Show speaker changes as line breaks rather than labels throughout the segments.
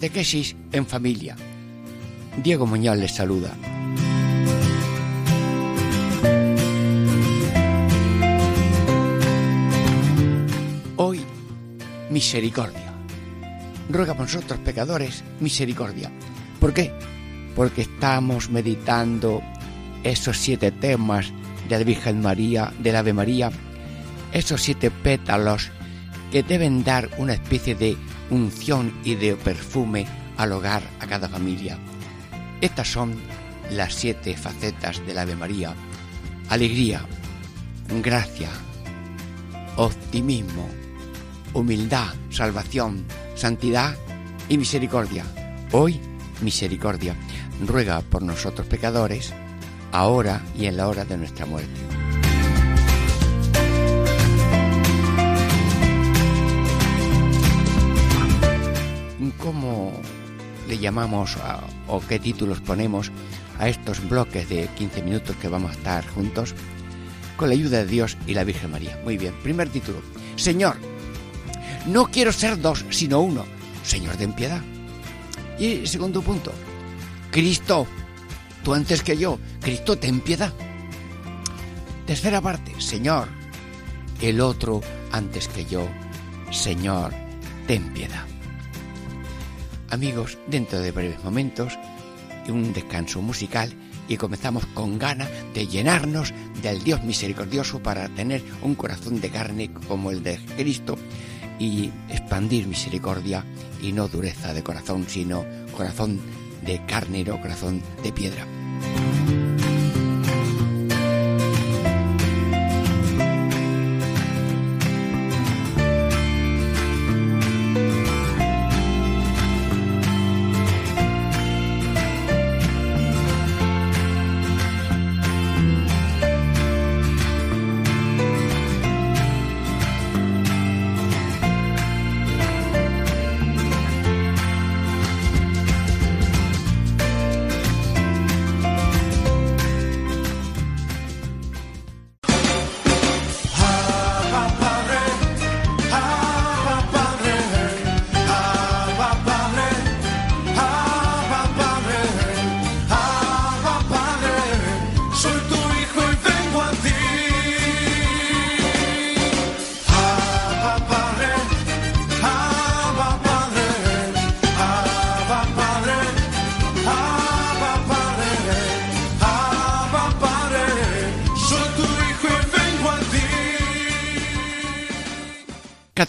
Catequesis en familia. Diego Muñoz les saluda. Hoy, misericordia. Ruega por nosotros pecadores misericordia. ¿Por qué? Porque estamos meditando esos siete temas de la Virgen María, del Ave María, esos siete pétalos que deben dar una especie de unción y de perfume al hogar, a cada familia. Estas son las siete facetas del Ave María. Alegría, gracia, optimismo, humildad, salvación, santidad y misericordia. Hoy, misericordia. Ruega por nosotros pecadores, ahora y en la hora de nuestra muerte. ¿Cómo le llamamos o qué títulos ponemos a estos bloques de 15 minutos que vamos a estar juntos? Con la ayuda de Dios y la Virgen María. Muy bien, primer título. Señor, no quiero ser dos, sino uno. Señor, ten piedad. Y segundo punto. Cristo, tú antes que yo. Cristo, ten piedad. Tercera parte. Señor, el otro antes que yo. Señor, ten piedad. Amigos, dentro de breves momentos, un descanso musical y comenzamos con ganas de llenarnos del Dios misericordioso para tener un corazón de carne como el de Cristo y expandir misericordia y no dureza de corazón, sino corazón de carne, no corazón de piedra.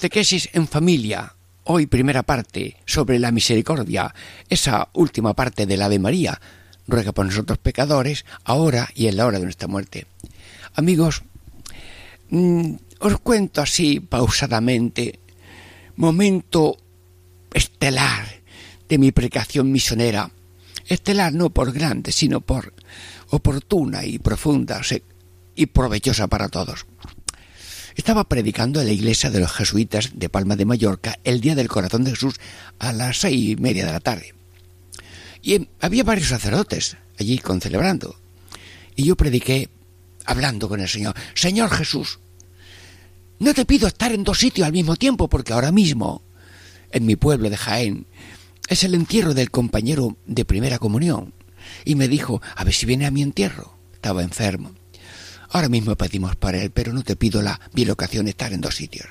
Catequesis en familia. Hoy primera parte sobre la misericordia, esa última parte del Ave María. Ruega por nosotros pecadores, ahora y en la hora de nuestra muerte. Amigos, mm, os cuento así pausadamente, momento estelar de mi predicación misionera. Estelar no por grande, sino por oportuna y profunda y provechosa para todos. Estaba predicando en la iglesia de los jesuitas de Palma de Mallorca el día del corazón de Jesús a las seis y media de la tarde. Y había varios sacerdotes allí concelebrando. Y yo prediqué hablando con el Señor. Señor Jesús, no te pido estar en dos sitios al mismo tiempo porque ahora mismo, en mi pueblo de Jaén, es el entierro del compañero de primera comunión. Y me dijo, a ver si viene a mi entierro. Estaba enfermo. Ahora mismo pedimos para él, pero no te pido la bilocación estar en dos sitios.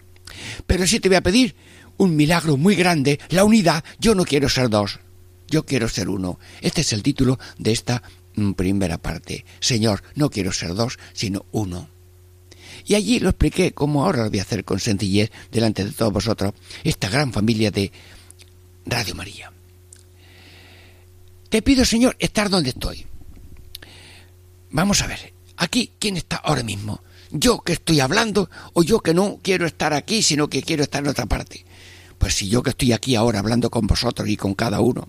Pero sí te voy a pedir un milagro muy grande, la unidad. Yo no quiero ser dos, yo quiero ser uno. Este es el título de esta mm, primera parte. Señor, no quiero ser dos, sino uno. Y allí lo expliqué como ahora lo voy a hacer con sencillez delante de todos vosotros, esta gran familia de Radio María. Te pido, Señor, estar donde estoy. Vamos a ver, Aquí, ¿quién está ahora mismo? yo que estoy hablando o yo que no quiero estar aquí, sino que quiero estar en otra parte. Pues si yo que estoy aquí ahora hablando con vosotros y con cada uno,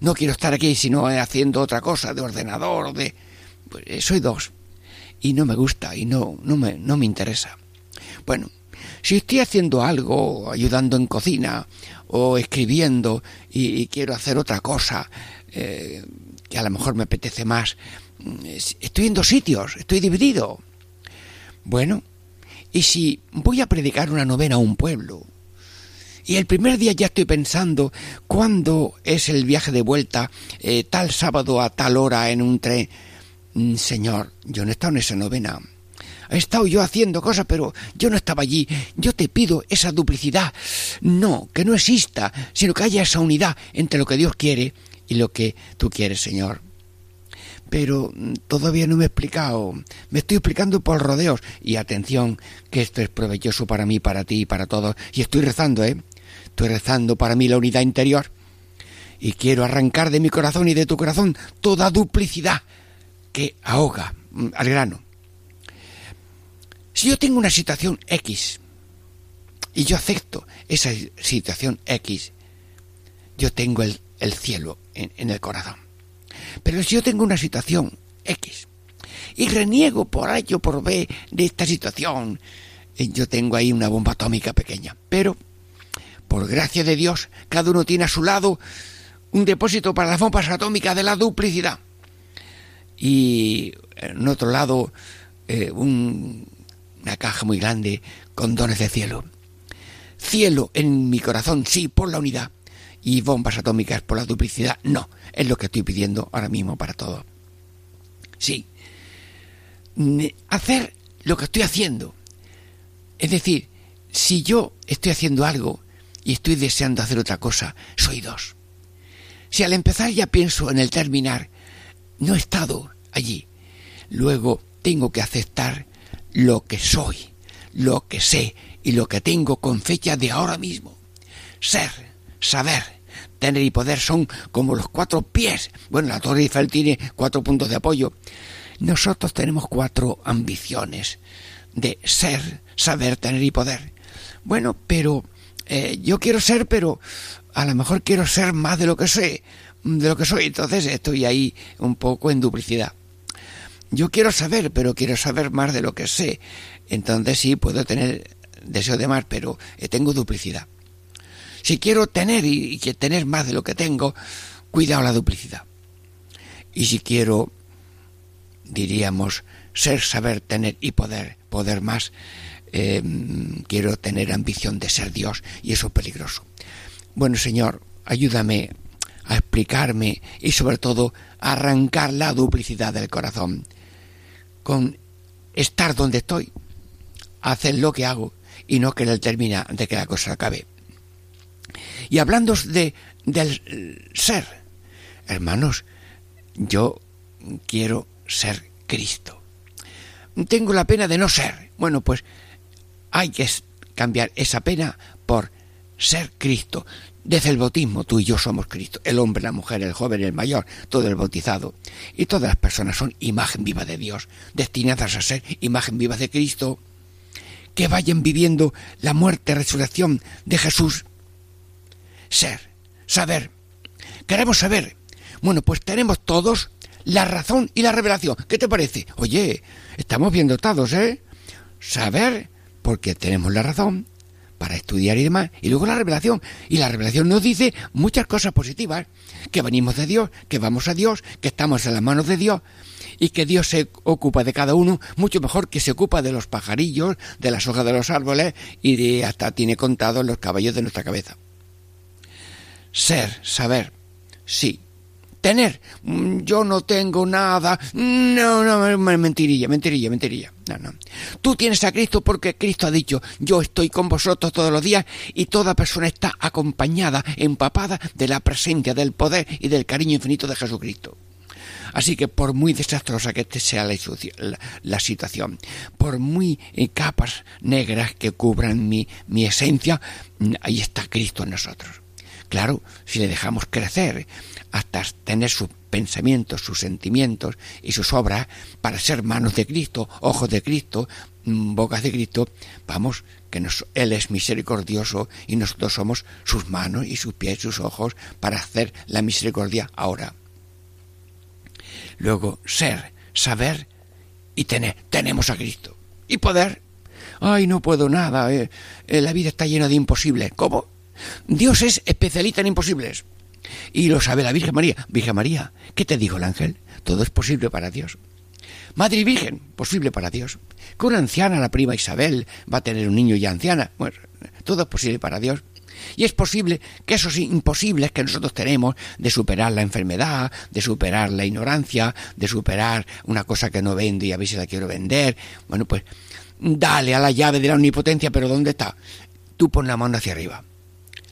no quiero estar aquí sino haciendo otra cosa de ordenador de... Pues eh, soy dos. Y no me gusta y no, no, me, no me interesa. Bueno, si estoy haciendo algo, ayudando en cocina o escribiendo y, quiero hacer otra cosa eh, que a lo mejor me apetece más, estoy en dos sitios, estoy dividido. Bueno, y si voy a predicar una novena a un pueblo, y el primer día ya estoy pensando cuándo es el viaje de vuelta, eh, tal sábado a tal hora en un tren. Mm, señor, yo no he estado en esa novena. He estado yo haciendo cosas, pero yo no estaba allí. Yo te pido esa duplicidad. No, que no exista, sino que haya esa unidad entre lo que Dios quiere y lo que tú quieres, Señor. Pero mm, todavía no me he explicado. Me estoy explicando por rodeos. Y atención, que esto es provechoso para mí, para ti y para todos. Y estoy rezando, ¿eh? Estoy rezando para mí la unidad interior. Y quiero arrancar de mi corazón y de tu corazón toda duplicidad que ahoga mm, al grano. Si yo tengo una situación X y yo acepto esa situación X, yo tengo el, cielo en, el corazón. Pero si yo tengo una situación X y reniego por A por B de esta situación, eh, yo tengo ahí una bomba atómica pequeña. Pero, por gracia de Dios, cada uno tiene a su lado un depósito para las bombas atómicas de la duplicidad. Y en otro lado, eh, un, una caja muy grande con dones de cielo. Cielo en mi corazón, sí, por la unidad. Y bombas atómicas por la duplicidad, no. Es lo que estoy pidiendo ahora mismo para todo. Sí. Hacer lo que estoy haciendo. Es decir, si yo estoy haciendo algo y estoy deseando hacer otra cosa, soy dos. Si al empezar ya pienso en el terminar, no he estado allí. Luego tengo que aceptar lo que soy, lo que sé y lo que tengo con fecha de ahora mismo. Ser, saber, tener y poder son como los cuatro pies. Bueno, la Torre Eiffel tiene cuatro puntos de apoyo. Nosotros tenemos cuatro ambiciones de ser, saber, tener y poder. Bueno, pero eh, yo quiero ser, pero a lo mejor quiero ser más de lo que sé, de lo que soy. Entonces estoy ahí un poco en duplicidad. Yo quiero saber, pero quiero saber más de lo que sé. Entonces sí, puedo tener deseo de más, pero eh, tengo duplicidad. Si quiero tener y, que tener más de lo que tengo, cuidado la duplicidad. Y si quiero, diríamos, ser, saber, tener y poder, poder más, eh, quiero tener ambición de ser Dios y eso es peligroso. Bueno, Señor, ayúdame a explicarme y sobre todo a arrancar la duplicidad del corazón con estar donde estoy, hacer lo que hago y no querer terminar de que la cosa acabe. Y hablando de, del ser, hermanos, yo quiero ser Cristo. Tengo la pena de no ser. Bueno, pues hay que cambiar esa pena por ser Cristo. Desde el bautismo tú y yo somos Cristo, el hombre, la mujer, el joven, el mayor, todo el bautizado. Y todas las personas son imagen viva de Dios, destinadas a ser imagen viva de Cristo, que vayan viviendo la muerte, resurrección de Jesús. Ser, saber. Queremos saber. Bueno, pues tenemos todos la razón y la revelación. ¿Qué te parece? Oye, estamos bien dotados, ¿eh? Saber, porque tenemos la razón, para estudiar y demás. Y luego la revelación. Y la revelación nos dice muchas cosas positivas. Que venimos de Dios, que vamos a Dios, que estamos en las manos de Dios y que Dios se ocupa de cada uno mucho mejor que se ocupa de los pajarillos, de las hojas de los árboles y de hasta tiene contados los caballos de nuestra cabeza. Ser, saber, sí, tener. Mm, yo no tengo nada. No, no, mentirilla, mentirilla, mentirilla. No, no. Tú tienes a Cristo porque Cristo ha dicho, yo estoy con vosotros todos los días y toda persona está acompañada, empapada de la presencia, del poder y del cariño infinito de Jesucristo. Así que por muy desastrosa que este sea la, situación, por muy eh, capas negras que cubran mi, mi esencia, mm, ahí está Cristo en nosotros. Claro, si le dejamos crecer hasta tener sus pensamientos, sus sentimientos y sus obras para ser manos de Cristo, ojos de Cristo, mm, bocas de Cristo, vamos, que Él es misericordioso y nosotros somos sus manos y sus pies y sus ojos para hacer la misericordia ahora. Luego, ser, saber y tener. Tenemos a Cristo. Y poder. Ay, no puedo nada. Eh, eh, la vida está llena de imposibles. ¿Cómo? Dios es especialista en imposibles. Y lo sabe la Virgen María. Virgen María, ¿qué te dijo el ángel? Todo es posible para Dios. Madre Virgen, posible para Dios. Que una anciana, la prima Isabel, va a tener un niño ya anciana. Bueno, todo es posible para Dios. Y es posible que esos imposibles que nosotros tenemos de superar la enfermedad, de superar la ignorancia, de superar una cosa que no vendo y a si la quiero vender, bueno, pues dale a la llave de la omnipotencia, pero ¿dónde está? Tú pon la mano hacia arriba,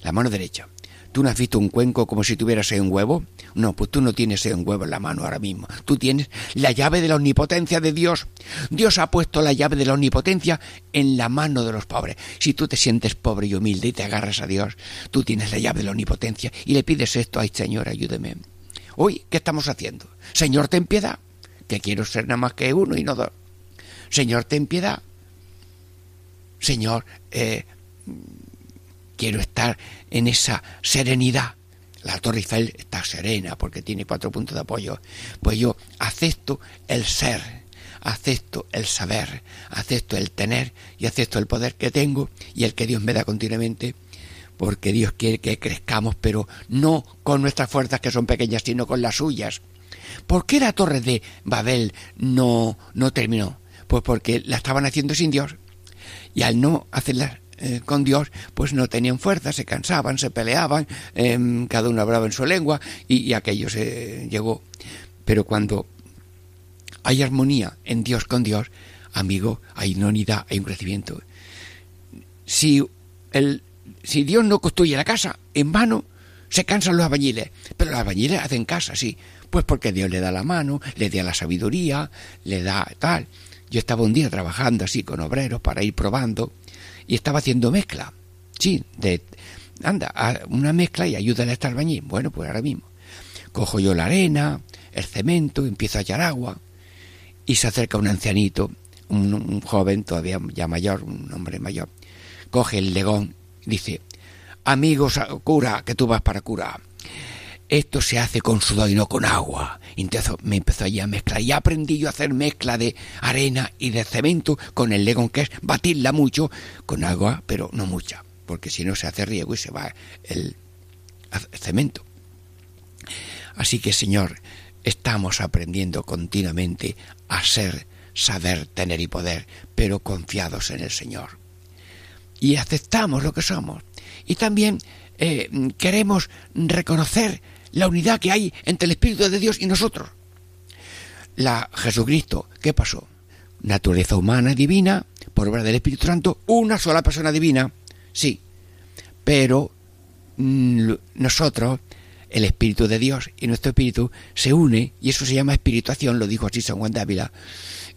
la mano derecha. ¿Tú no has visto un cuenco como si tuvieras un huevo? No, pues tú no tienes un huevo en la mano ahora mismo. Tú tienes la llave de la omnipotencia de Dios. Dios ha puesto la llave de la omnipotencia en la mano de los pobres. Si tú te sientes pobre y humilde y te agarras a Dios, tú tienes la llave de la omnipotencia y le pides esto, ay Señor, ayúdeme. Hoy, ¿qué estamos haciendo? Señor, ten piedad, que quiero ser nada más que uno y no dos. Señor, ten piedad. Señor, eh, quiero estar en esa serenidad. La Torre Eiffel está serena porque tiene cuatro puntos de apoyo. Pues yo acepto el ser, acepto el saber, acepto el tener y acepto el poder que tengo y el que Dios me da continuamente porque Dios quiere que crezcamos, pero no con nuestras fuerzas que son pequeñas, sino con las suyas. ¿Por qué la torre de Babel no, no terminó? Pues porque la estaban haciendo sin Dios. Y al no hacerla eh, con Dios, pues no tenían fuerza, se cansaban, se peleaban, em, cada uno hablaba en su lengua y, aquello se llegó. Pero cuando hay armonía en Dios con Dios, amigo, hay una unidad, hay un crecimiento. Si, el, si Dios no construye la casa en vano, se cansan los albañiles, pero los albañiles hacen casa, sí, pues porque Dios le da la mano, le da la sabiduría, le da tal. Yo estaba un día trabajando así con obreros para ir probando y estaba haciendo mezcla. Sí, de, anda, una mezcla y ayúdale a este albañil. Bueno, pues ahora mismo. Cojo yo la arena, el cemento, empiezo a echar agua y se acerca un ancianito, un, joven todavía ya mayor, un hombre mayor. Coge el legón dice, amigos, cura, que tú vas para curar esto se hace con sudor y no con agua. entonces me empezó allí a mezclar. Y aprendí yo a hacer mezcla de arena y de cemento con el legón, que es batirla mucho con agua, pero no mucha, porque si no se hace riego y se va el, cemento. Así que, Señor, estamos aprendiendo continuamente a ser, saber, tener y poder, pero confiados en el Señor. Y aceptamos lo que somos. Y también eh, queremos reconocer la unidad que hay entre el Espíritu de Dios y nosotros. La Jesucristo, ¿qué pasó? Naturaleza humana divina, por obra del Espíritu Santo, una sola persona divina, sí, pero mm, nosotros, el Espíritu de Dios y nuestro Espíritu se une y eso se llama espirituación, lo dijo así San Juan de Ávila.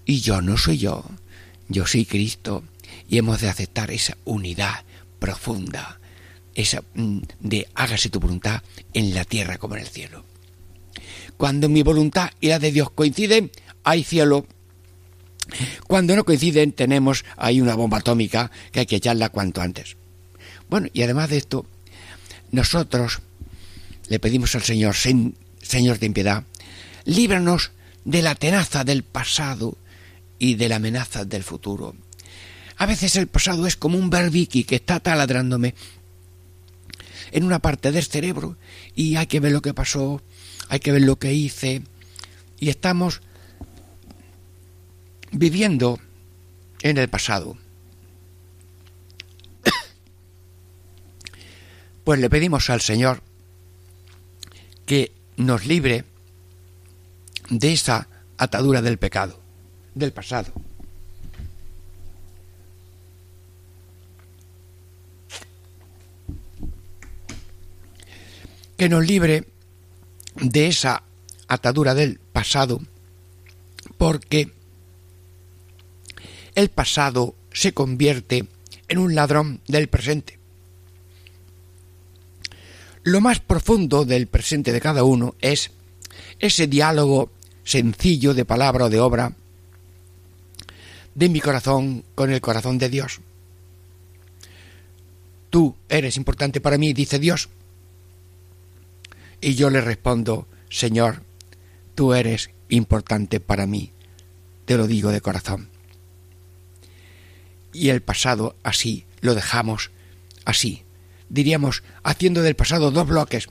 Y yo no soy yo, yo soy Cristo y hemos de aceptar esa unidad profunda esa mm, de hágase tu voluntad en la tierra como en el cielo. Cuando mi voluntad y la de Dios coinciden, hay cielo. Cuando no coinciden, tenemos ahí una bomba atómica que hay que echarla cuanto antes. Bueno, y además de esto, nosotros le pedimos al Señor, Señor, de piedad, líbranos de la tenaza del pasado y de la amenaza del futuro. A veces el pasado es como un berbiqui que está taladrándome en una parte del cerebro y hay que ver lo que pasó, hay que ver lo que hice y estamos viviendo en el pasado. Pues le pedimos al Señor que nos libre de esa atadura del pecado, del pasado. Que nos libre de esa atadura del pasado, porque el pasado se convierte en un ladrón del presente. lo más profundo del presente de cada uno es ese diálogo sencillo de palabra o de obra de mi corazón con el corazón de Dios. Tú eres importante para mí, dice Dios. Y yo le respondo, Señor, tú eres importante para mí, te lo digo de corazón. Y el pasado así, lo dejamos así, diríamos, haciendo del pasado dos bloques.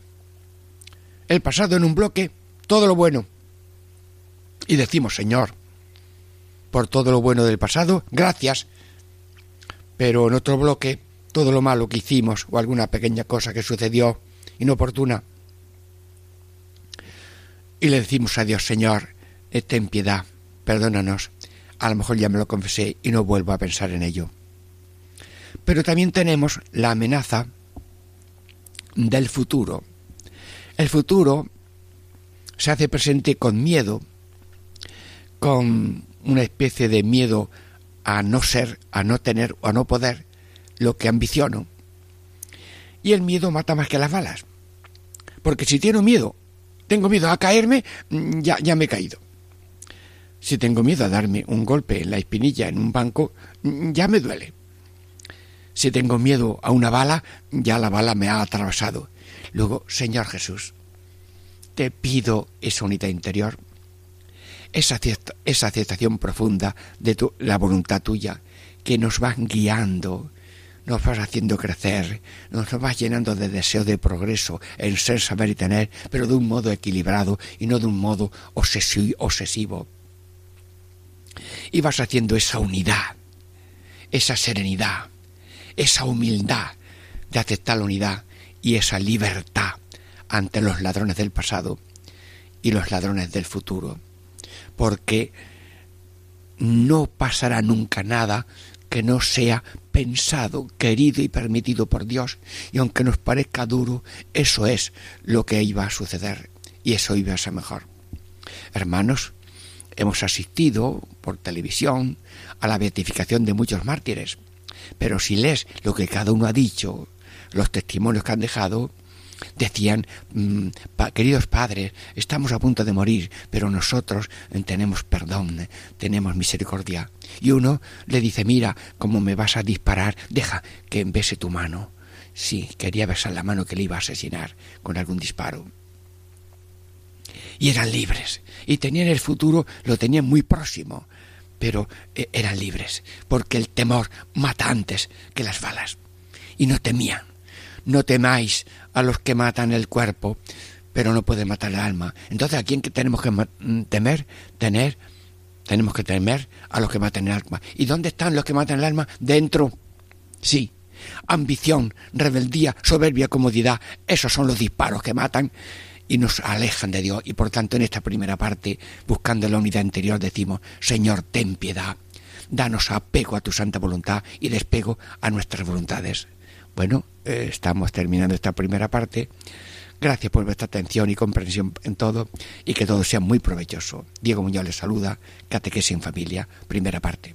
El pasado en un bloque, todo lo bueno. Y decimos, Señor, por todo lo bueno del pasado, gracias. Pero en otro bloque, todo lo malo que hicimos o alguna pequeña cosa que sucedió inoportuna. Y le decimos a Dios, Señor, ten piedad, perdónanos. A lo mejor ya me lo confesé y no vuelvo a pensar en ello. Pero también tenemos la amenaza del futuro. El futuro se hace presente con miedo, con una especie de miedo a no ser, a no tener o a no poder lo que ambiciono. Y el miedo mata más que las balas. Porque si tengo miedo, tengo miedo a caerme, mm, ya, ya me he caído. Si tengo miedo a darme un golpe en la espinilla en un banco, mm, ya me duele. Si tengo miedo a una bala, ya la bala me ha atravesado. Luego, Señor Jesús, te pido esa unidad interior, esa, aceptación profunda de la voluntad tuya, que nos va guiando, nos vas haciendo crecer, nos vas llenando de deseo de progreso en ser, saber y tener, pero de un modo equilibrado y no de un modo obsesivo. Y vas haciendo esa unidad, esa serenidad, esa humildad de aceptar la unidad y esa libertad ante los ladrones del pasado y los ladrones del futuro. Porque no pasará nunca nada que no sea pensado, querido y permitido por Dios. Y aunque nos parezca duro, eso es lo que iba a suceder. Y eso iba a ser mejor. Hermanos, hemos asistido por televisión a la beatificación de muchos mártires. Pero si lees lo que cada uno ha dicho, los testimonios que han dejado, decían, mm, queridos padres, estamos a punto de morir, pero nosotros tenemos perdón, tenemos misericordia. Y uno le dice, mira, como me vas a disparar, deja que bese tu mano. Sí, quería besar la mano que le iba a asesinar con algún disparo. Y eran libres, y tenían el futuro, lo tenían muy próximo pero eh, eran libres, porque el temor mata antes que las balas. Y no temían. No temáis a los que matan el cuerpo, pero no pueden matar el alma. Entonces, ¿a quién tenemos que mm, temer? Tener, tenemos que temer a los que matan el alma. ¿Y dónde están los que matan el alma? Dentro. Sí. Ambición, rebeldía, soberbia, comodidad, esos son los disparos que matan y nos alejan de Dios. Y por tanto, en esta primera parte, buscando la unidad interior, decimos, Señor, ten piedad, danos apego a tu santa voluntad y despego a nuestras voluntades. Bueno, eh, estamos terminando esta primera parte. Gracias por vuestra atención y comprensión en todo y que todo sea muy provechoso. Diego Muñoz les saluda, Catequesis en Familia, primera parte.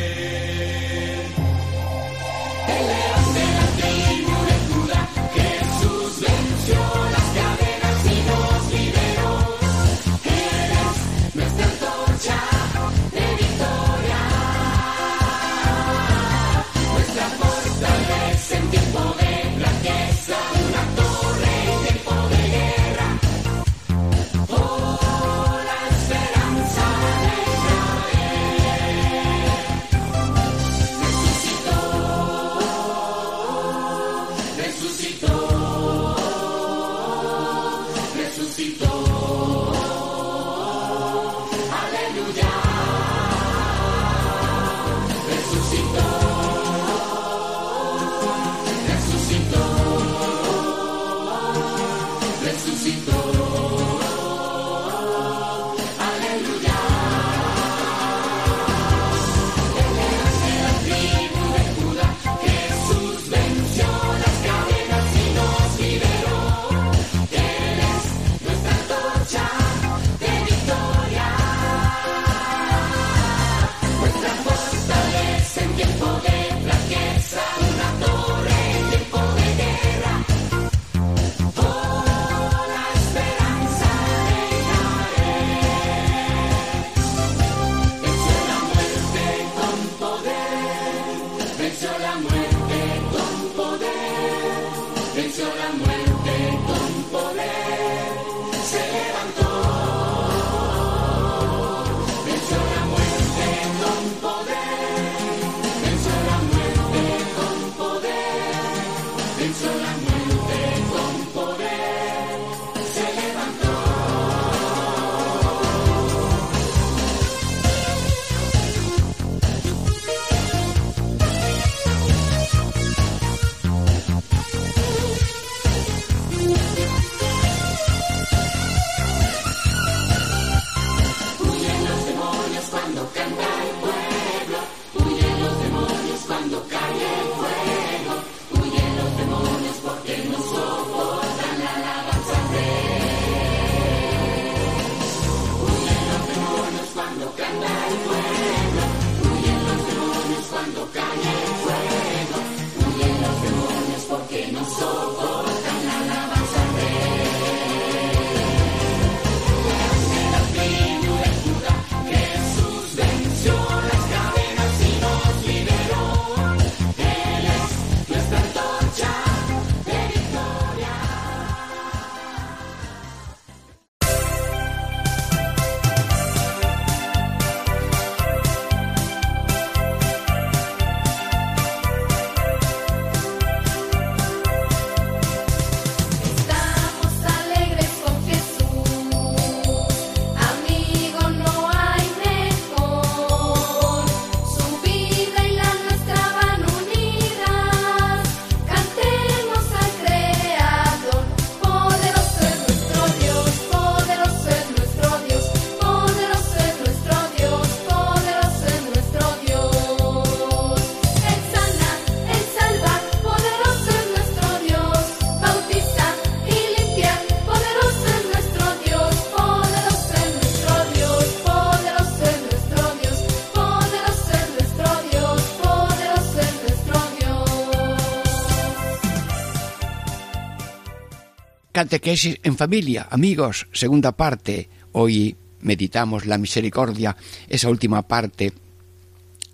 Catequesis en familia, amigos, segunda parte. Hoy meditamos la misericordia, esa última parte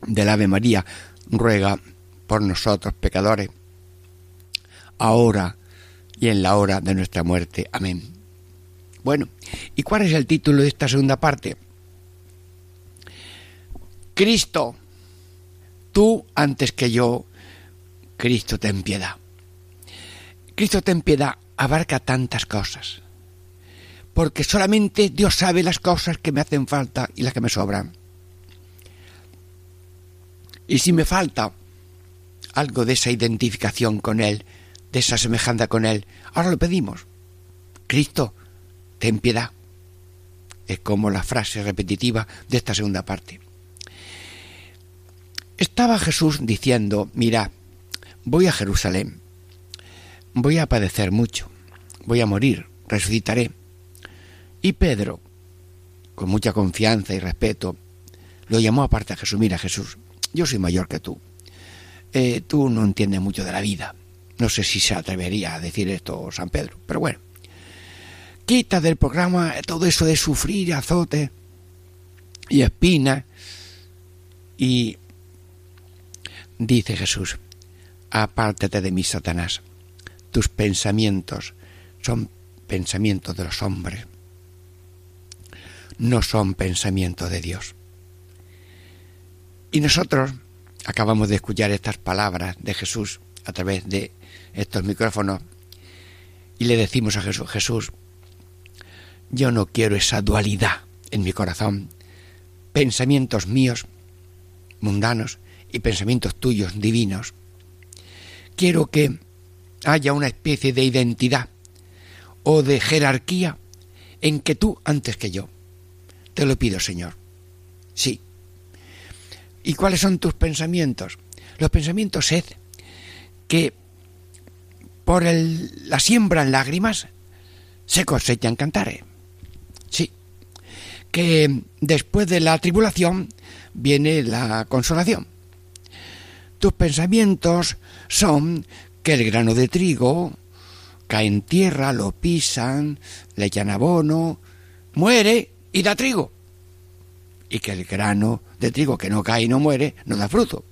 del Ave María. Ruega por nosotros, pecadores, ahora y en la hora de nuestra muerte. Amén. Bueno, ¿y cuál es el título de esta segunda parte? Cristo, tú antes que yo, Cristo ten piedad. Cristo ten piedad abarca tantas cosas, porque solamente Dios sabe las cosas que me hacen falta y las que me sobran. Y si me falta algo de esa identificación con Él, de esa semejanza con Él, ahora lo pedimos. Cristo, ten piedad. Es como la frase repetitiva de esta segunda parte. Estaba Jesús diciendo, mira, voy a Jerusalén, voy a padecer mucho, voy a morir, resucitaré. Y Pedro, con mucha confianza y respeto, lo llamó aparte a Jesús, mira Jesús, yo soy mayor que tú, eh, tú no entiendes mucho de la vida, no sé si se atrevería a decir esto San Pedro, pero bueno, quita del programa todo eso de sufrir, azote y espina. Y dice Jesús, apártate de mí, Satanás, tus pensamientos son pensamientos de los hombres, no son pensamientos de Dios. Y nosotros acabamos de escuchar estas palabras de Jesús a través de estos micrófonos y le decimos a Jesús, Jesús, yo no quiero esa dualidad en mi corazón, pensamientos míos mundanos y pensamientos tuyos divinos. Quiero que haya una especie de identidad o de jerarquía en que tú antes que yo. Te lo pido, Señor. Sí. ¿Y cuáles son tus pensamientos? Los pensamientos es que por el, la siembra en lágrimas se cosechan cantares. Sí. Que después de la tribulación viene la consolación. Tus pensamientos son que el grano de trigo cae en tierra, lo pisan, le echan abono, muere y da trigo. Y que el grano de trigo que no cae y no muere no da fruto.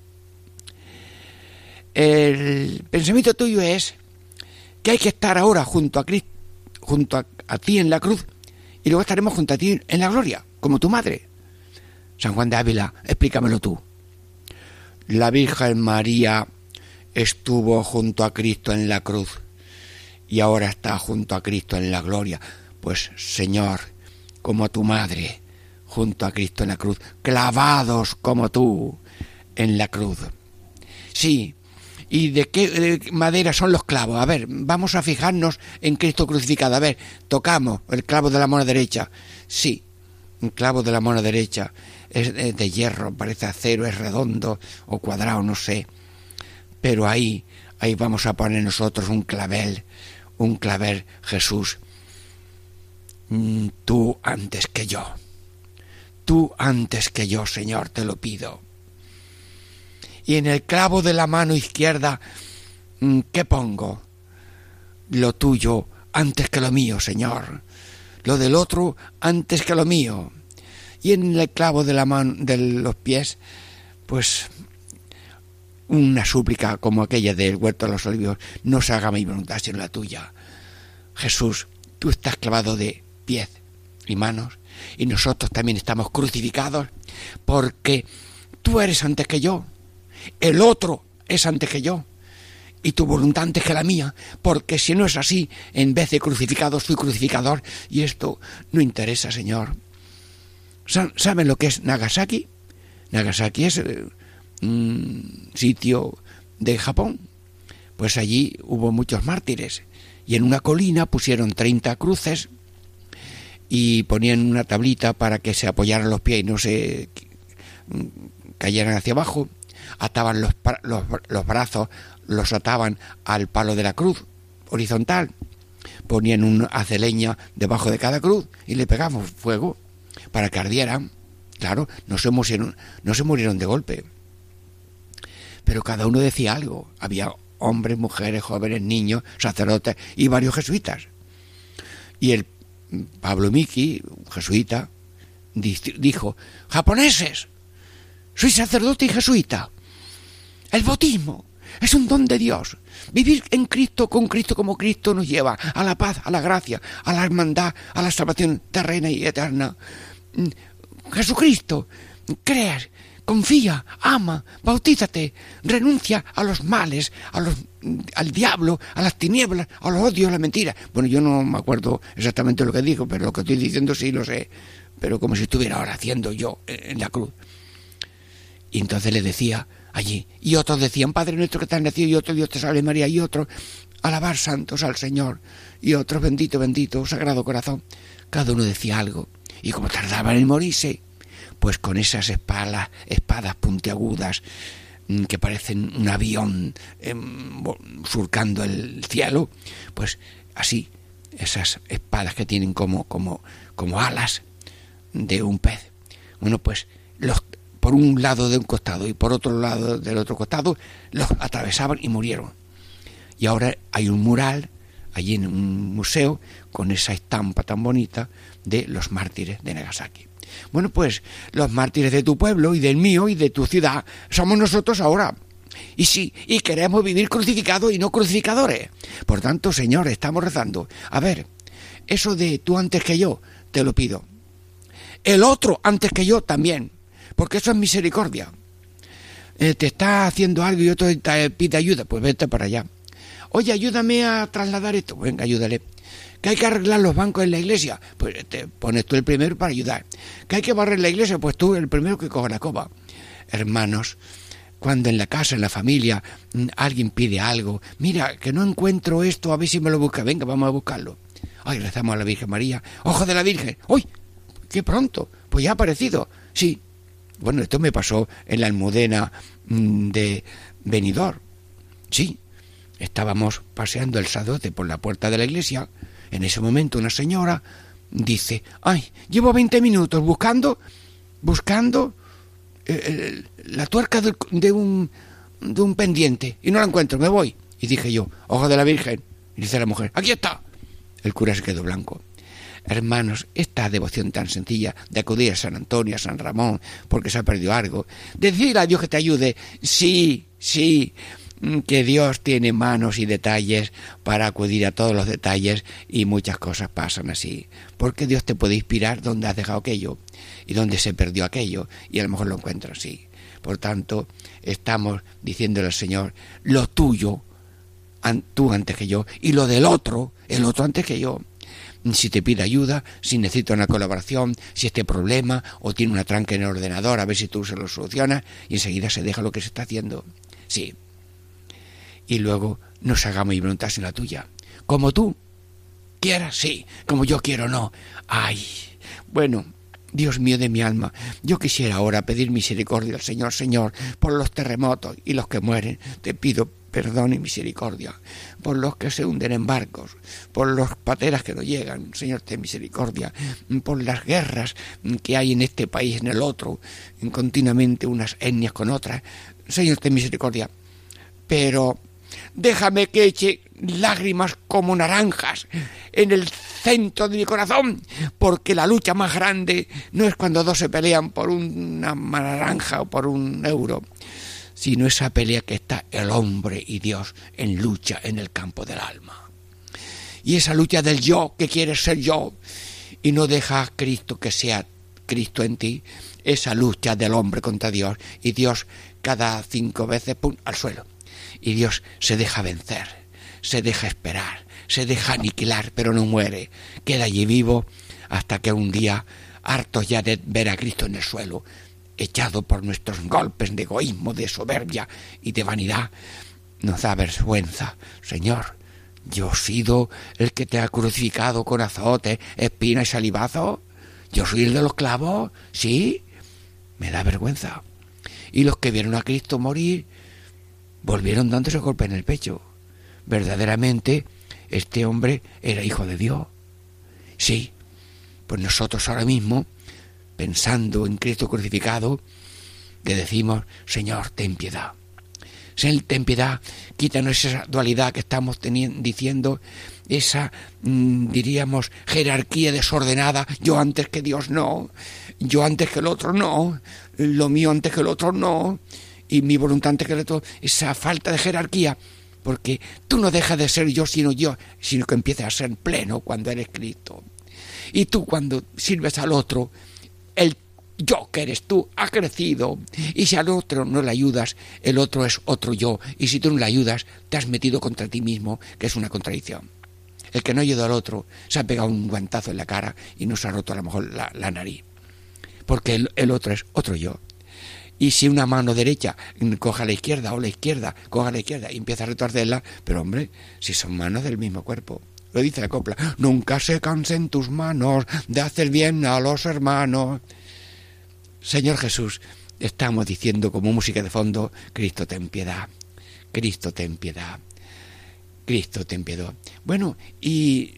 El pensamiento tuyo es que hay que estar ahora junto a Cristo, junto a, a ti en la cruz y luego estaremos junto a ti en la gloria, como tu madre. San Juan de Ávila, explícamelo tú. La Virgen María estuvo junto a Cristo en la cruz y ahora está junto a Cristo en la gloria. Pues Señor, como tu madre, junto a Cristo en la cruz, clavados como tú en la cruz. Sí, ¿y de qué madera son los clavos? A ver, vamos a fijarnos en Cristo crucificado. A ver, tocamos el clavo de la mano derecha. Sí, un clavo de la mano derecha es de hierro, parece acero, es redondo o cuadrado, no sé pero ahí, ahí vamos a poner nosotros un clavel, un clavel, Jesús, mm, tú antes que yo, tú antes que yo, Señor, te lo pido. Y en el clavo de la mano izquierda, mm, ¿qué pongo? Lo tuyo antes que lo mío, Señor. Lo del otro antes que lo mío. Y en el clavo de la mano de los pies, pues una súplica como aquella del huerto de los olivos, no se haga mi voluntad sino la tuya. Jesús, tú estás clavado de pies y manos y nosotros también estamos crucificados porque tú eres antes que yo, el otro es antes que yo y tu voluntad antes que la mía, porque si no es así, en vez de crucificado soy crucificador y esto no interesa, Señor. ¿Saben lo que es Nagasaki? Nagasaki es eh, un sitio de Japón, pues allí hubo muchos mártires y en una colina pusieron 30 cruces y ponían una tablita para que se apoyaran los pies y no se cayeran hacia abajo, ataban los, los, los brazos, los ataban al palo de la cruz horizontal, ponían un leña debajo de cada cruz y le pegaban fuego para que ardieran. Claro, no se murieron, no se murieron de golpe pero cada uno decía algo. Había hombres, mujeres, jóvenes, niños, sacerdotes y varios jesuitas. Y el Pablo Miki, jesuita, dijo, japoneses, soy sacerdote y jesuita. El bautismo es un don de Dios. Vivir en Cristo, con Cristo como Cristo nos lleva a la paz, a la gracia, a la hermandad, a la salvación terrena y eterna. Mm, Jesucristo, creas, confía, ama, bautízate, renuncia a los males, al diablo, a las tinieblas, a los odios, a la mentira. Bueno, yo no me acuerdo exactamente lo que dijo, pero lo que estoy diciendo sí lo sé, pero como si estuviera ahora haciendo yo en la cruz. Y entonces le decía allí, y otros decían, Padre nuestro que te has nacido, y otro Dios te salve María, y otro, alabar santos al Señor, y otros, bendito, bendito, sagrado corazón. Cada uno decía algo, y como tardaban en morirse, pues con esas espadas, espadas puntiagudas mm, que parecen un avión em, surcando el cielo, pues así, esas espadas que tienen como, como, como alas de un pez. Bueno, pues los por un lado de un costado y por otro lado del otro costado, los atravesaban y murieron. Y ahora hay un mural allí en un museo con esa estampa tan bonita de los mártires de Nagasaki. Bueno, pues los mártires de tu pueblo y del mío y de tu ciudad somos nosotros ahora. Y sí, y queremos vivir crucificados y no crucificadores. Por tanto, Señor, estamos rezando. A ver, eso de tú antes que yo, te lo pido. El otro antes que yo también porque eso es misericordia. Eh, te está haciendo algo y otro te pide ayuda, pues vete para allá. Oye, ayúdame a trasladar esto, venga, ayúdale. Que hay que arreglar los bancos en la iglesia, pues te pones tú el primero para ayudar. Que hay que barrer la iglesia, pues tú el primero que coja la coba. Hermanos, cuando en la casa, en la familia, mm, alguien pide algo, mira, que no encuentro esto, a ver si me lo busca, venga, vamos a buscarlo. Ay, rezamos a la Virgen María, ojo de la Virgen, ¡uy! ¡Qué pronto! Pues ya ha aparecido. Sí, bueno, esto me pasó en la almudena mm, de Benidorm. Sí, estábamos paseando el sadote por la puerta de la iglesia. En ese momento una señora dice, ay, llevo 20 minutos buscando, buscando eh, la tuerca de, un, de un pendiente y no la encuentro, me voy. Y dije yo, ojo de la Virgen. Y dice la mujer, aquí está. El cura se quedó blanco. Hermanos, esta devoción tan sencilla de acudir a San Antonio, a San Ramón, porque se ha perdido algo, decir a Dios que te ayude, sí, sí, que Dios tiene manos y detalles para acudir a todos los detalles y muchas cosas pasan así. Porque Dios te puede inspirar donde has dejado aquello y donde se perdió aquello y a lo mejor lo encuentras así. Por tanto, estamos diciéndole al Señor, lo tuyo, tú antes que yo, y lo del otro, el otro antes que yo si te pide ayuda, si necesita una colaboración, si este problema o tiene una tranca en el ordenador, a ver si tú se lo solucionas y enseguida se deja lo que se está haciendo. Sí. Y luego nos hagamos mi voluntad sin la tuya. Como tú quieras, sí. Como yo quiero, no. Ay. Bueno, Dios mío de mi alma, yo quisiera ahora pedir misericordia al Señor, Señor, por los terremotos y los que mueren. Te pido perdón y misericordia, por los que se hunden en barcos, por los pateras que no llegan, Señor, ten misericordia, por las guerras que hay en este país, en el otro, continuamente unas etnias con otras, Señor, ten misericordia. Pero déjame que eche lágrimas como naranjas en el centro de mi corazón, porque la lucha más grande no es cuando dos se pelean por una naranja o por un euro, sino esa pelea que está el hombre y Dios en lucha en el campo del alma. Y esa lucha del yo, que quieres ser yo, y no deja a Cristo que sea Cristo en ti, esa lucha del hombre contra Dios, y Dios cada cinco veces, pum, al suelo. Y Dios se deja vencer, se deja esperar, se deja aniquilar, pero no muere, queda allí vivo hasta que un día, hartos ya de ver a Cristo en el suelo, echado por nuestros golpes de egoísmo, de soberbia y de vanidad, nos da vergüenza. Señor, yo he sido el que te ha crucificado con azote, espina y salivazo. Yo soy el de los clavos, sí. Me da vergüenza. Y los que vieron a Cristo morir volvieron dándose golpe en el pecho. Verdaderamente, este hombre era hijo de Dios. Sí, pues nosotros ahora mismo pensando en Cristo crucificado, le decimos, Señor, ten piedad. Señor, ten piedad, quítanos esa dualidad que estamos diciendo esa, mm, diríamos, jerarquía desordenada, yo antes que Dios no, yo antes que el otro no, lo mío antes que el otro no, y mi voluntad antes que otro, esa falta de jerarquía, porque tú no dejas de ser yo sino yo, sino que empiezas a ser pleno cuando eres Cristo. Y tú cuando sirves al otro, el yo que eres tú ha crecido. Y si al otro no le ayudas, el otro es otro yo. Y si tú no le ayudas, te has metido contra ti mismo, que es una contradicción. El que no ayuda al otro se ha pegado un guantazo en la cara y no se ha roto a lo mejor la, nariz. Porque el otro es otro yo. Y si una mano derecha coja la izquierda o la izquierda coja la izquierda y empieza a retorcerla, pero hombre, si son manos del mismo cuerpo. Lo dice la copla, nunca se cansen tus manos de hacer bien a los hermanos. Señor Jesús, estamos diciendo como música de fondo, Cristo ten piedad, Cristo ten piedad, Cristo ten piedad. Bueno, y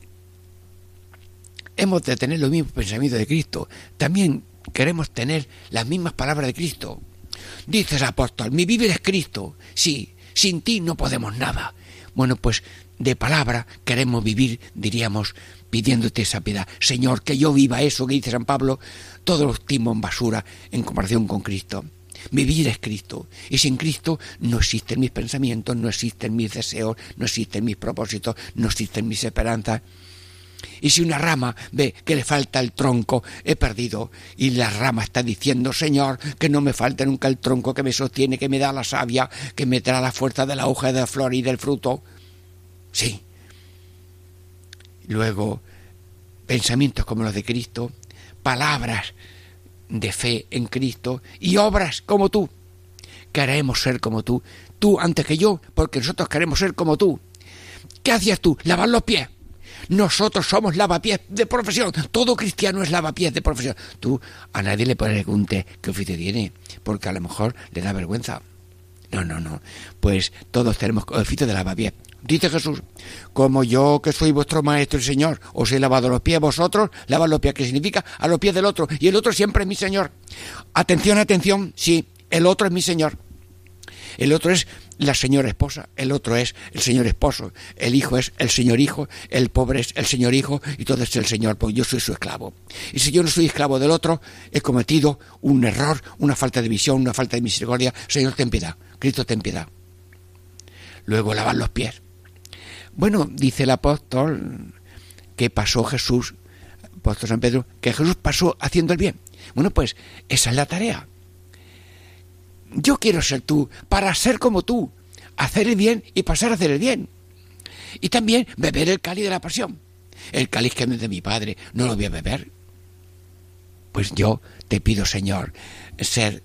hemos de tener los mismos pensamientos de Cristo. También queremos tener las mismas palabras de Cristo. Dices apóstol, mi vivir es Cristo. Sí, sin ti no podemos nada. Bueno, pues de palabra queremos vivir, diríamos, pidiéndote esa piedad. Señor, que yo viva eso que dice San Pablo, todos los timo en basura en comparación con Cristo. Mi vida es Cristo. Y sin Cristo no existen mis pensamientos, no existen mis deseos, no existen mis propósitos, no existen mis esperanzas. Y si una rama ve que le falta el tronco, he perdido. Y la rama está diciendo, Señor, que no me falte nunca el tronco que me sostiene, que me da la savia, que me trae la fuerza de la hoja, de la flor y del fruto. Sí. Luego, pensamientos como los de Cristo, palabras de fe en Cristo y obras como tú. Queremos ser como tú. Tú antes que yo, porque nosotros queremos ser como tú. ¿Qué hacías tú? Lavar los pies. Nosotros somos lavapiés de profesión. Todo cristiano es lavapiés de profesión. Tú a nadie le preguntes qué oficio tiene, porque a lo mejor le da vergüenza. No, no, no. Pues todos tenemos oficio de lavapiés. Dice Jesús, como yo que soy vuestro maestro y señor, os he lavado los pies vosotros, lavad los pies, que significa a los pies del otro, y el otro siempre es mi señor. Atención, atención, sí, el otro es mi señor. El otro es la señora esposa, el otro es el señor esposo, el hijo es el señor hijo, el pobre es el señor hijo y todo es el señor, porque yo soy su esclavo. Y si yo no soy esclavo del otro, he cometido un error, una falta de visión, una falta de misericordia. Señor, ten piedad, Cristo, ten piedad. Luego lavar los pies. Bueno, dice el apóstol que pasó Jesús, apóstol San Pedro, que Jesús pasó haciendo el bien. Bueno, pues esa es la tarea yo quiero ser tú para ser como tú, hacer el bien y pasar a hacer el bien. Y también beber el cáliz de la pasión. El cáliz que es de mi Padre, no lo voy a beber. Pues yo te pido, Señor, ser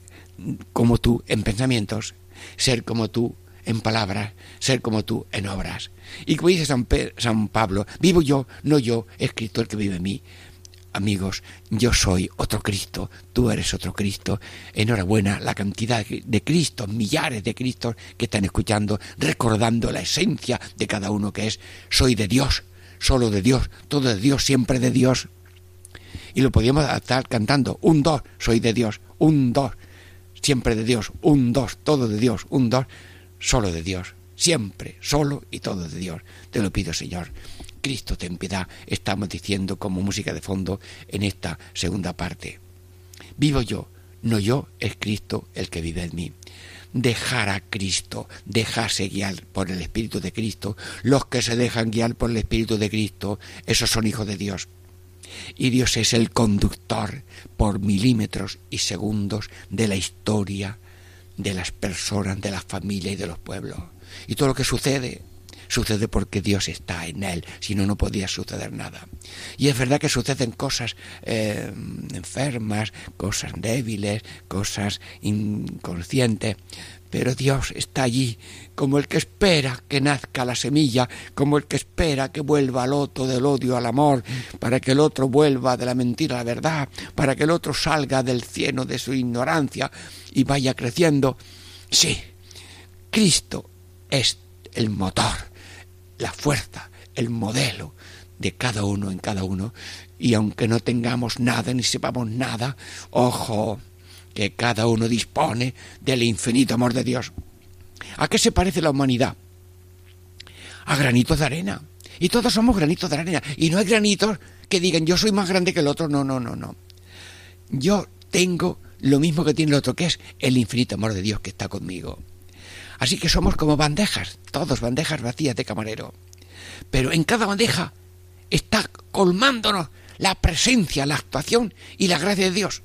como tú en pensamientos, ser como tú en palabras, ser como tú en obras. Y como dice San, San Pablo, vivo yo, no yo, es Cristo el que vive en mí amigos, yo soy otro Cristo, tú eres otro Cristo. Enhorabuena la cantidad de Cristos, millares de Cristos que están escuchando, recordando la esencia de cada uno que es, soy de Dios, solo de Dios, todo de Dios, siempre de Dios. Y lo podíamos estar cantando, un dos, soy de Dios, un dos, siempre de Dios, un dos, todo de Dios, un dos, solo de Dios, siempre, solo y todo de Dios. Te lo pido, Señor. Cristo ten piedad, estamos diciendo como música de fondo en esta segunda parte. Vivo yo, no yo, es Cristo el que vive en mí. Dejar a Cristo, dejarse guiar por el Espíritu de Cristo, los que se dejan guiar por el Espíritu de Cristo, esos son hijos de Dios. Y Dios es el conductor por milímetros y segundos de la historia, de las personas, de la familia y de los pueblos. Y todo lo que sucede sucede porque Dios está en él, si no, no podía suceder nada. Y es verdad que suceden cosas eh, enfermas, cosas débiles, cosas inconscientes, pero Dios está allí como el que espera que nazca la semilla, como el que espera que vuelva al otro del odio al amor, para que el otro vuelva de la mentira a la verdad, para que el otro salga del cieno de su ignorancia y vaya creciendo. Sí, Cristo es el motor la fuerza, el modelo de cada uno en cada uno. Y aunque no tengamos nada ni sepamos nada, ojo, que cada uno dispone del infinito amor de Dios. ¿A qué se parece la humanidad? A granitos de arena. Y todos somos granitos de arena. Y no hay granitos que digan yo soy más grande que el otro. No, no, no, no. Yo tengo lo mismo que tiene el otro, que es el infinito amor de Dios que está conmigo. Así que somos como bandejas, todos bandejas vacías de camarero. Pero en cada bandeja está colmándonos la presencia, la actuación y la gracia de Dios.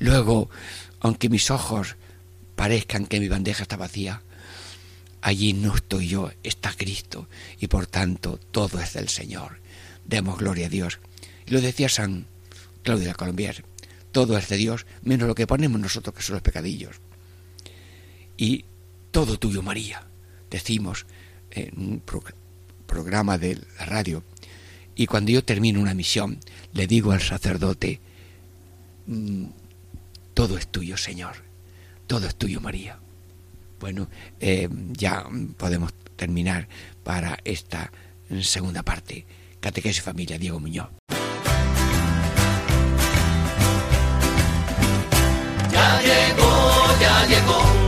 Luego, aunque mis ojos parezcan que mi bandeja está vacía, allí no estoy yo, está Cristo, y por tanto todo es del Señor. Demos gloria a Dios. Y lo decía San Claudio de Colombier, todo es de Dios, menos lo que ponemos nosotros que son los pecadillos. Y todo tuyo, María, decimos en un programa de la radio. Y cuando yo termino una misión, le digo al sacerdote, mm, todo es tuyo, Señor, todo es tuyo, María. Bueno, eh, ya podemos terminar para esta segunda parte. Catequesis Familia, Diego Muñoz.
Ya llegó, ya llegó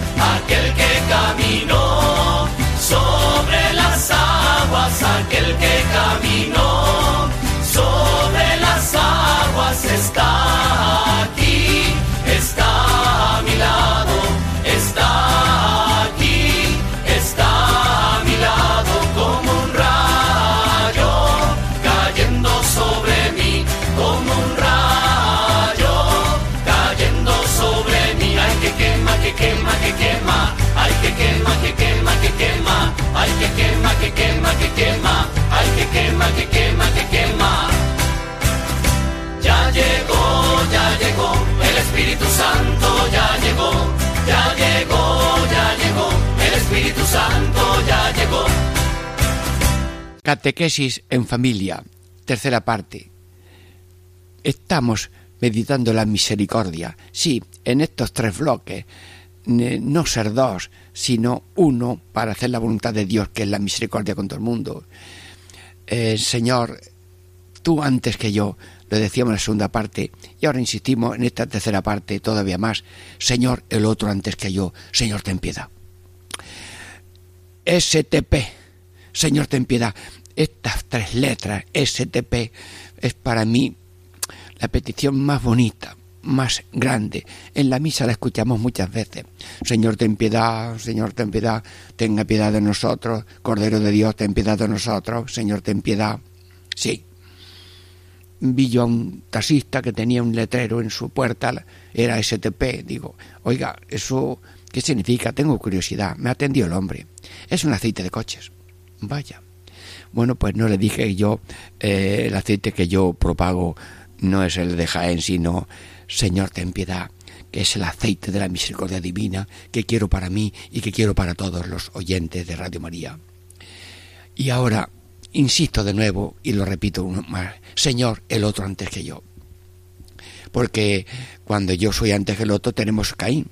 Santo ya llegó.
Catequesis en familia, tercera parte. Estamos meditando la misericordia. Sí, en estos tres bloques, no ser dos, sino uno para hacer la voluntad de Dios, que es la misericordia con todo el mundo. Eh, Señor, tú antes que yo, lo decíamos en la segunda parte, y ahora insistimos en esta tercera parte todavía más. Señor, el otro antes que yo, Señor, ten piedad. STP, Señor, ten piedad. Estas tres letras, STP, es para mí la petición más bonita, más grande. En la misa la escuchamos muchas veces. Señor, ten piedad, Señor, ten piedad, tenga piedad de nosotros. Cordero de Dios, ten piedad de nosotros. Señor, ten piedad. Sí, vi yo a un taxista que tenía un letrero en su puerta, era STP. Digo, oiga, ¿eso qué significa? Tengo curiosidad. Me atendió el hombre. Es un aceite de coches. Vaya. Bueno, pues no le dije yo, eh, el aceite que yo propago no es el de Jaén, sino, Señor, ten piedad, que es el aceite de la misericordia divina que quiero para mí y que quiero para todos los oyentes de Radio María. Y ahora insisto de nuevo y lo repito más, Señor, el otro antes que yo. Porque cuando yo soy antes que el otro tenemos Caín.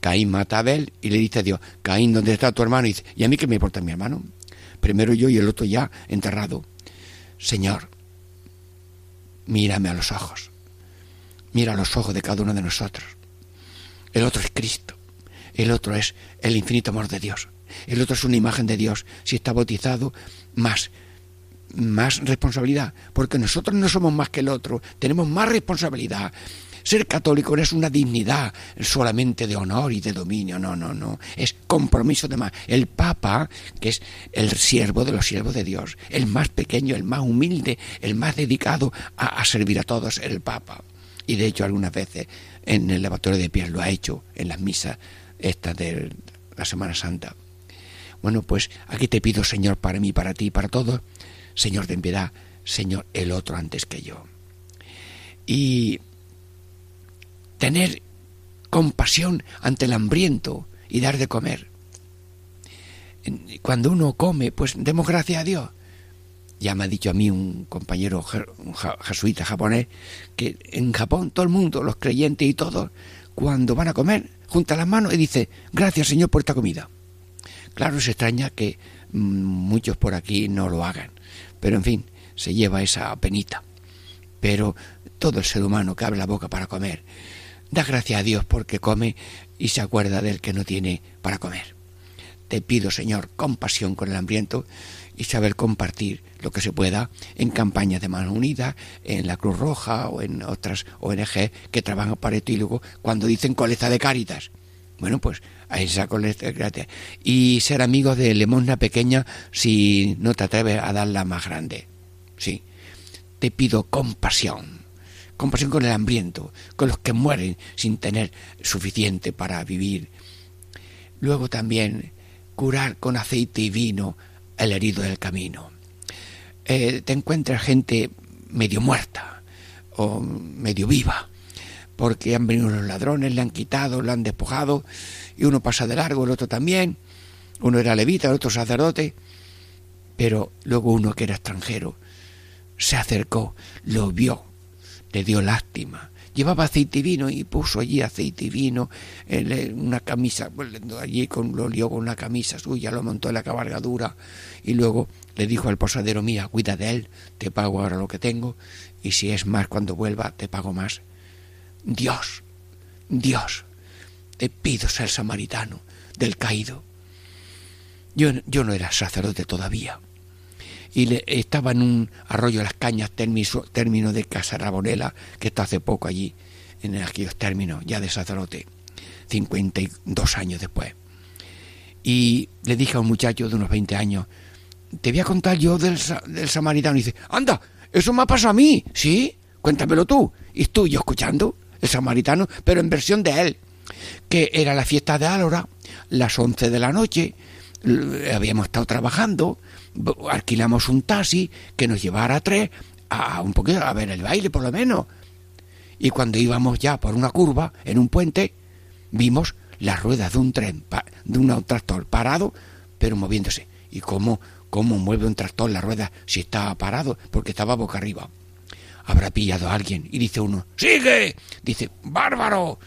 Caín mata a Abel y le dice a Dios, Caín, ¿dónde está tu hermano? Y ¿y a mí qué me importa mi hermano? Primero yo y el otro ya enterrado. Señor, mírame a los ojos. Mira a los ojos de cada uno de nosotros. El otro es Cristo. El otro es el infinito amor de Dios. El otro es una imagen de Dios. Si está bautizado, más más responsabilidad, porque nosotros no somos más que el otro, tenemos más responsabilidad. Ser católico no es una dignidad solamente de honor y de dominio, no, no, no, es compromiso de más. El Papa, que es el siervo de los siervos de Dios, el más pequeño, el más humilde, el más dedicado a, servir a todos, el Papa. Y de hecho algunas veces en el lavatorio de pies lo ha hecho, en las misas estas de la Semana Santa. Bueno, pues aquí te pido, Señor, para mí, para ti, para todos, Señor, ten piedad, Señor, el otro antes que yo. Y tener compasión ante el hambriento y dar de comer. Cuando uno come, pues demos gracias a Dios. Ya me ha dicho a mí un compañero jesuita japonés que en Japón todo el mundo, los creyentes y todos, cuando van a comer, juntan las manos y dice, gracias Señor por esta comida. Claro, se extraña que mm, muchos por aquí no lo hagan, pero en fin, se lleva esa penita. Pero todo el ser humano que abre la boca para comer, da gracias a Dios porque come y se acuerda del que no tiene para comer. Te pido, Señor, compasión con el hambriento y saber compartir lo que se pueda en campañas de mano unida, en la Cruz Roja o en otras ONG que trabajan para esto y cuando dicen colecta de cáritas. Bueno, pues a esa colecta gratis. Y ser amigo de limosna pequeña si no te atreves a dar la más grande. Sí. Te pido compasión. Compasión con el hambriento, con los que mueren sin tener suficiente para vivir. Luego también curar con aceite y vino el herido del camino. Eh, te encuentras gente medio muerta o medio viva, porque han venido los ladrones, le han quitado, le han despojado, y uno pasa de largo, el otro también, uno era levita, el otro sacerdote, pero luego uno que era extranjero se acercó, lo vio, le dio lástima, llevaba aceite y vino y puso allí aceite y vino en una camisa, allí con, lo lió con una camisa suya, lo montó en la cabalgadura y luego le dijo al posadero, mira, cuida de él, te pago ahora lo que tengo y si es más cuando vuelva, te pago más. Dios, Dios, te pido ser samaritano del caído. Yo, yo no era sacerdote todavía y le, estaba en un arroyo de las cañas término, término de Casarabonela, que está hace poco allí, en aquellos términos, ya de sacerdote, 52 años después. Y le dije a un muchacho de unos 20 años, te voy a contar yo del, del samaritano. Y dice, anda, eso me ha pasado a mí, ¿sí? Cuéntamelo tú. Y estoy yo escuchando el samaritano, pero en versión de él, que era la fiesta de Álora, las 11 de la noche, habíamos estado trabajando, alquilamos un taxi que nos llevara a tres a un poquito a ver el baile por lo menos. Y cuando íbamos ya por una curva en un puente, vimos las ruedas de un tren, de un tractor parado, pero moviéndose. ¿Y cómo, cómo mueve un tractor la rueda si estaba parado? Porque estaba boca arriba. Habrá pillado a alguien. Y dice uno, ¡sigue! Dice, ¡bárbaro!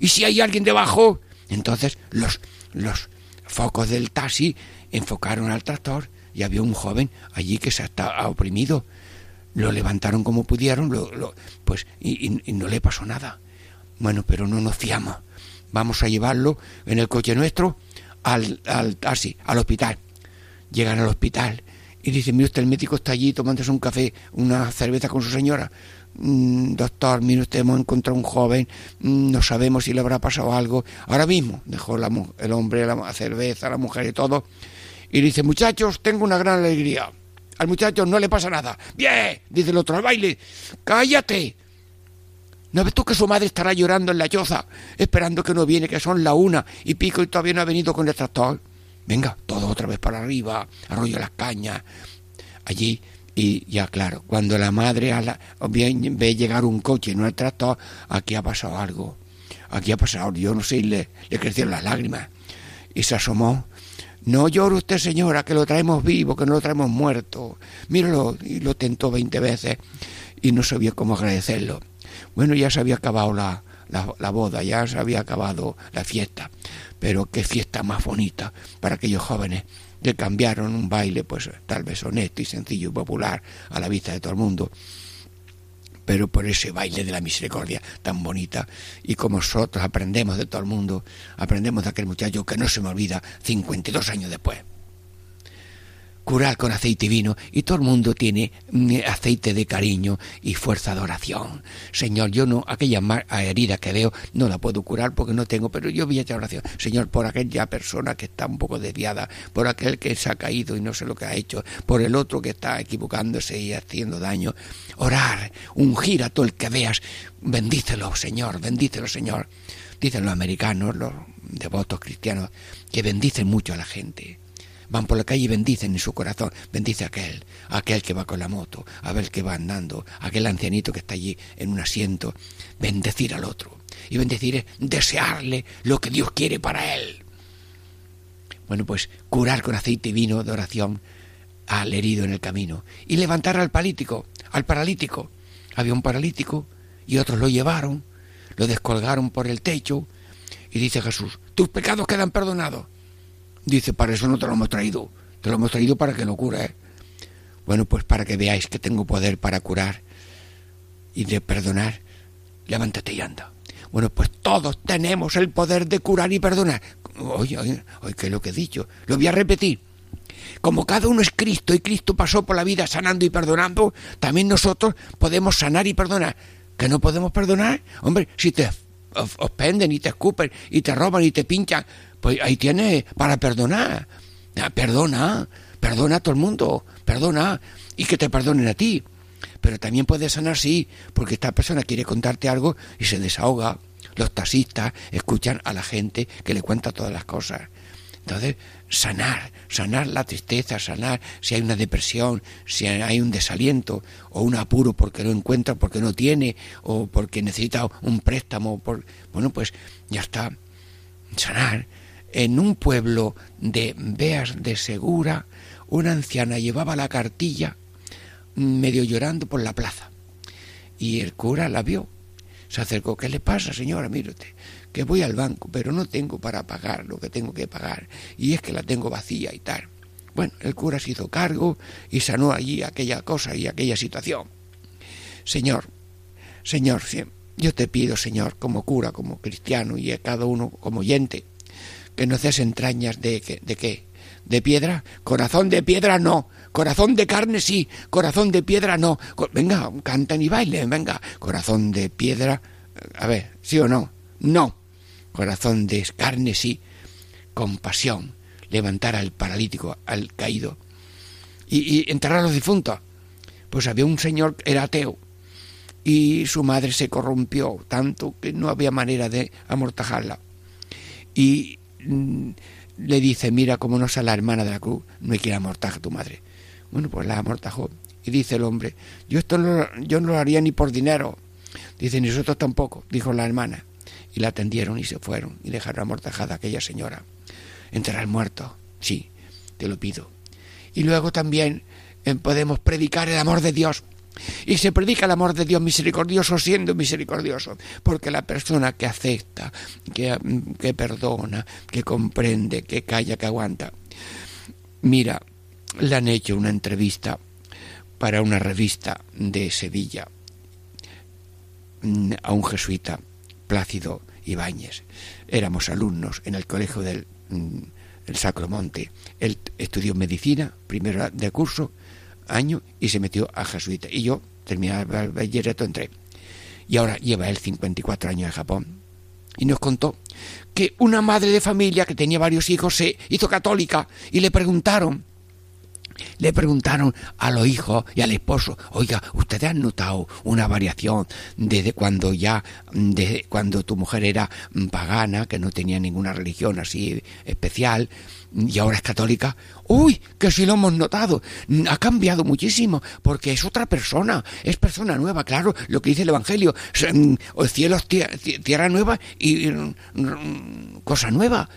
¿Y si hay alguien debajo? Entonces los, los focos del taxi enfocaron al tractor y había un joven allí que se estaba oprimido. Lo levantaron como pudieron, lo, pues, y, no le pasó nada. Bueno, pero no nos fiamos. Vamos a llevarlo en el coche nuestro al, al, así, al hospital. Llegan al hospital y dicen, mire usted, el médico está allí tomándose un café, una cerveza con su señora. Mm, doctor, mire usted, hemos encontrado un joven, mm, no sabemos si le habrá pasado algo. Ahora mismo dejó el hombre la cerveza, la mujer y todo, y dice, muchachos, tengo una gran alegría. Al muchacho no le pasa nada. Bien, dice el otro, al baile. Cállate. ¿No ves tú que su madre estará llorando en la choza, esperando que no viene, que son la una y pico y todavía no ha venido con el tractor? Venga, todo otra vez para arriba, arroyo las cañas. Allí, y ya claro, cuando la madre ve llegar un coche y no el tractor, aquí ha pasado algo. Aquí ha pasado, yo no sé, le, le crecieron las lágrimas. Y se asomó no llore usted, señora, que lo traemos vivo, que no lo traemos muerto. Míralo, y lo tentó veinte veces y no sabía cómo agradecerlo. Bueno, ya se había acabado la, la, boda, ya se había acabado la fiesta, pero qué fiesta más bonita para aquellos jóvenes que cambiaron un baile, pues tal vez honesto y sencillo y popular a la vista de todo el mundo pero por ese baile de la misericordia tan bonita. Y como nosotros aprendemos de todo el mundo, aprendemos de aquel muchacho que no se me olvida 52 años después curar con aceite y vino y todo el mundo tiene mm, aceite de cariño y fuerza de oración. Señor, yo no, aquella herida que veo no la puedo curar porque no tengo, pero yo voy a echar oración. Señor, por aquella persona que está un poco desviada, por aquel que se ha caído y no sé lo que ha hecho, por el otro que está equivocándose y haciendo daño. Orar, ungir a todo el que veas, bendícelo, Señor, bendícelo, Señor. Dicen los americanos, los devotos cristianos, que bendicen mucho a la gente van por la calle y bendicen en su corazón, bendice a aquel, a aquel que va con la moto, a ver que va andando, a aquel ancianito que está allí en un asiento, bendecir al otro. Y bendecir es desearle lo que Dios quiere para él. Bueno, pues curar con aceite y vino de oración al herido en el camino y levantar al paralítico, al paralítico. Había un paralítico y otros lo llevaron, lo descolgaron por el techo y dice Jesús, tus pecados quedan perdonados Dice, para eso no te lo hemos traído. Te lo hemos traído para que lo cures. Bueno, pues para que veáis que tengo poder para curar y de perdonar, levántate y anda. Bueno, pues todos tenemos el poder de curar y perdonar. Oye, oye, oye, ¿qué es lo que he dicho? Lo voy a repetir. Como cada uno es Cristo y Cristo pasó por la vida sanando y perdonando, también nosotros podemos sanar y perdonar. ¿Que no podemos perdonar? Hombre, si te ofenden y te escupen y te roban y te pinchan, pues ahí tienes para perdonar. Ah, perdona, perdona a todo el mundo, perdona y que te perdonen a ti. Pero también puedes sanar, sí, porque esta persona quiere contarte algo y se desahoga. Los taxistas escuchan a la gente que le cuenta todas las cosas. Entonces, sanar, sanar la tristeza, sanar si hay una depresión, si hay un desaliento o un apuro porque no encuentra, porque no tiene o porque necesita un préstamo. Por... Bueno, pues ya está. Sanar. En un pueblo de Beas de Segura, una anciana llevaba la cartilla medio llorando por la plaza. Y el cura la vio. Se acercó. ¿Qué le pasa, señora? Mire que voy al banco, pero no tengo para pagar lo que tengo que pagar. Y es que la tengo vacía y tal. Bueno, el cura se hizo cargo y sanó allí aquella cosa y aquella situación. Señor, Señor, yo te pido, Señor, como cura, como cristiano y a cada uno como oyente, no seas entrañas de, qué, de piedra, corazón de piedra no, corazón de carne sí, corazón de piedra no. Venga, canten y bailen, venga, corazón de piedra, a ver, sí o no, no, corazón de carne sí, compasión, levantar al paralítico, al caído. Y, y enterrar a los difuntos. Pues había un señor, era ateo, y su madre se corrompió tanto que no había manera de amortajarla. Y le dice, mira cómo no sale la hermana de la cruz, no hay que amortajar a tu madre. Bueno, pues la amortajó. Y dice el hombre, yo esto no, yo no lo haría ni por dinero. Dice, nosotros tampoco, dijo la hermana. Y la atendieron y se fueron y dejaron amortajada a aquella señora. Enterrar muerto, sí, te lo pido. Y luego también eh, podemos predicar el amor de Dios y se predica el amor de Dios misericordioso siendo misericordioso, porque la persona que acepta, que, que perdona, que comprende, que calla, que aguanta. Mira, le han hecho una entrevista para una revista de Sevilla mm, a un jesuita, Plácido Ibáñez. Éramos alumnos en el colegio del mm, el Sacromonte. Él estudió medicina, primero de curso, año y se metió a jesuita. Y yo terminé el bachillerato, entré. Y ahora lleva él 54 años en Japón. Y nos contó que una madre de familia que tenía varios hijos se hizo católica y le preguntaron, le preguntaron a los hijos y al esposo, oiga, ¿ustedes han notado una variación desde cuando ya, desde cuando tu mujer era pagana, que no tenía ninguna religión así especial, y ahora es católica? Uy, que si lo hemos notado, ha cambiado muchísimo, porque es otra persona, es persona nueva, claro, lo que dice el Evangelio, mm, cielos, tierra nueva y mm, mm, cosa nueva.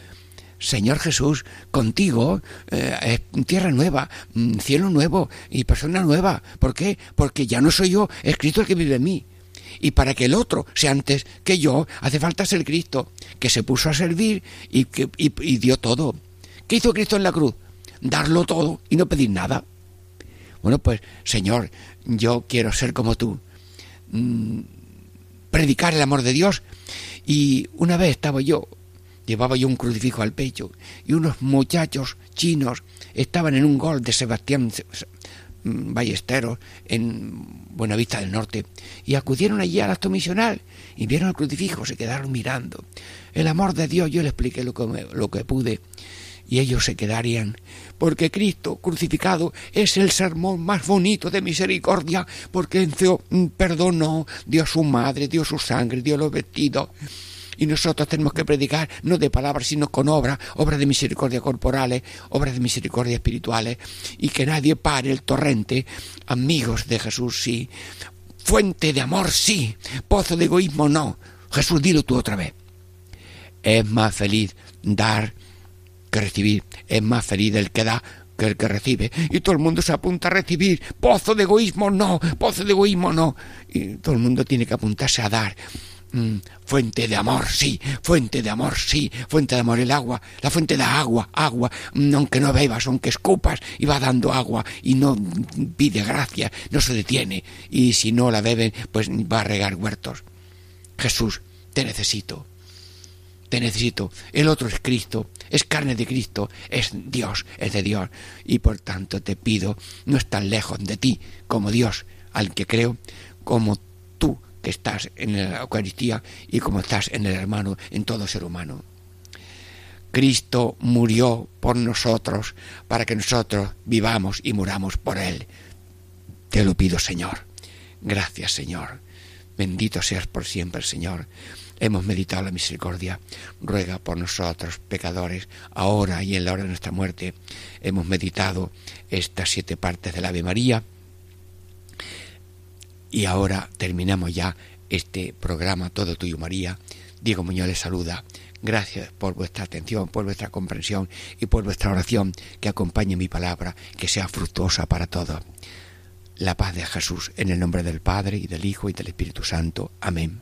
Señor Jesús, contigo, eh, tierra nueva, mm, cielo nuevo y persona nueva. ¿Por qué? Porque ya no soy yo, es Cristo el que vive en mí. Y para que el otro sea antes que yo, hace falta ser Cristo, que se puso a servir y, que, y, dio todo. ¿Qué hizo Cristo en la cruz? Darlo todo y no pedir nada. Bueno, pues, Señor, yo quiero ser como tú. Mm, predicar el amor de Dios. Y una vez estaba yo Llevaba yo un crucifijo al pecho y unos muchachos chinos estaban en un gol de Sebastián mm, Ballesteros en Buenavista del Norte y acudieron allí al acto misional y vieron el crucifijo, se quedaron mirando. El amor de Dios, yo les expliqué lo que, lo que pude y ellos se quedarían, porque Cristo crucificado es el sermón más bonito de misericordia, porque mm, perdonó, dio su madre, dio su sangre, dio los vestidos y nosotros tenemos que predicar no de palabras, sino con obras, obras de misericordia corporales, obras de misericordia espirituales, y que nadie pare el torrente. Amigos de Jesús, sí. Fuente de amor, sí. Pozo de egoísmo, no. Jesús, dilo tú otra vez. Es más feliz dar que recibir. Es más feliz el que da que el que recibe. Y todo el mundo se apunta a recibir. Pozo de egoísmo, no. Pozo de egoísmo, no. Y todo el mundo tiene que apuntarse a dar Mm, fuente de amor, sí, fuente de amor, sí, fuente de amor, el agua, la fuente de agua, agua, mm, aunque no bebas, aunque escupas, y va dando agua y no pide gracia, no se detiene, y si no la beben, pues va a regar huertos. Jesús, te necesito, te necesito. El otro es Cristo, es carne de Cristo, es Dios, es de Dios, y por tanto te pido, no es tan lejos de ti como Dios, al que creo, como que estás en la Eucaristía y como estás en el hermano, en todo ser humano. Cristo murió por nosotros para que nosotros vivamos y muramos por Él. Te lo pido, Señor. Gracias, Señor. Bendito seas por siempre, Señor. Hemos meditado la misericordia. Ruega por nosotros, pecadores, ahora y en la hora de nuestra muerte. Hemos meditado estas siete partes de la Ave María y ahora terminamos ya este programa Todo Tuyo María. Diego Muñoz les saluda. Gracias por vuestra atención, por vuestra comprensión y por vuestra oración que acompañe mi palabra, que sea fructuosa para todos. La paz de Jesús, en el nombre del Padre y del Hijo y del Espíritu Santo. Amén.